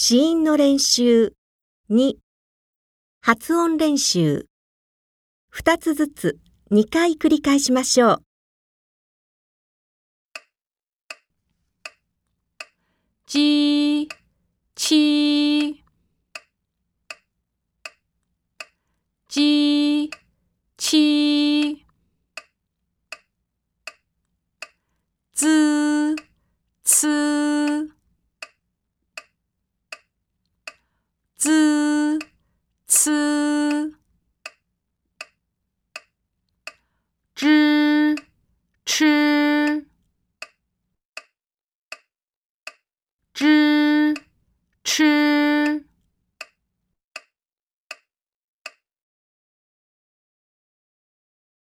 子音の練習。2発音練習。2つずつ。2回繰り返しましょう。鸡七鸡七吃吃吃。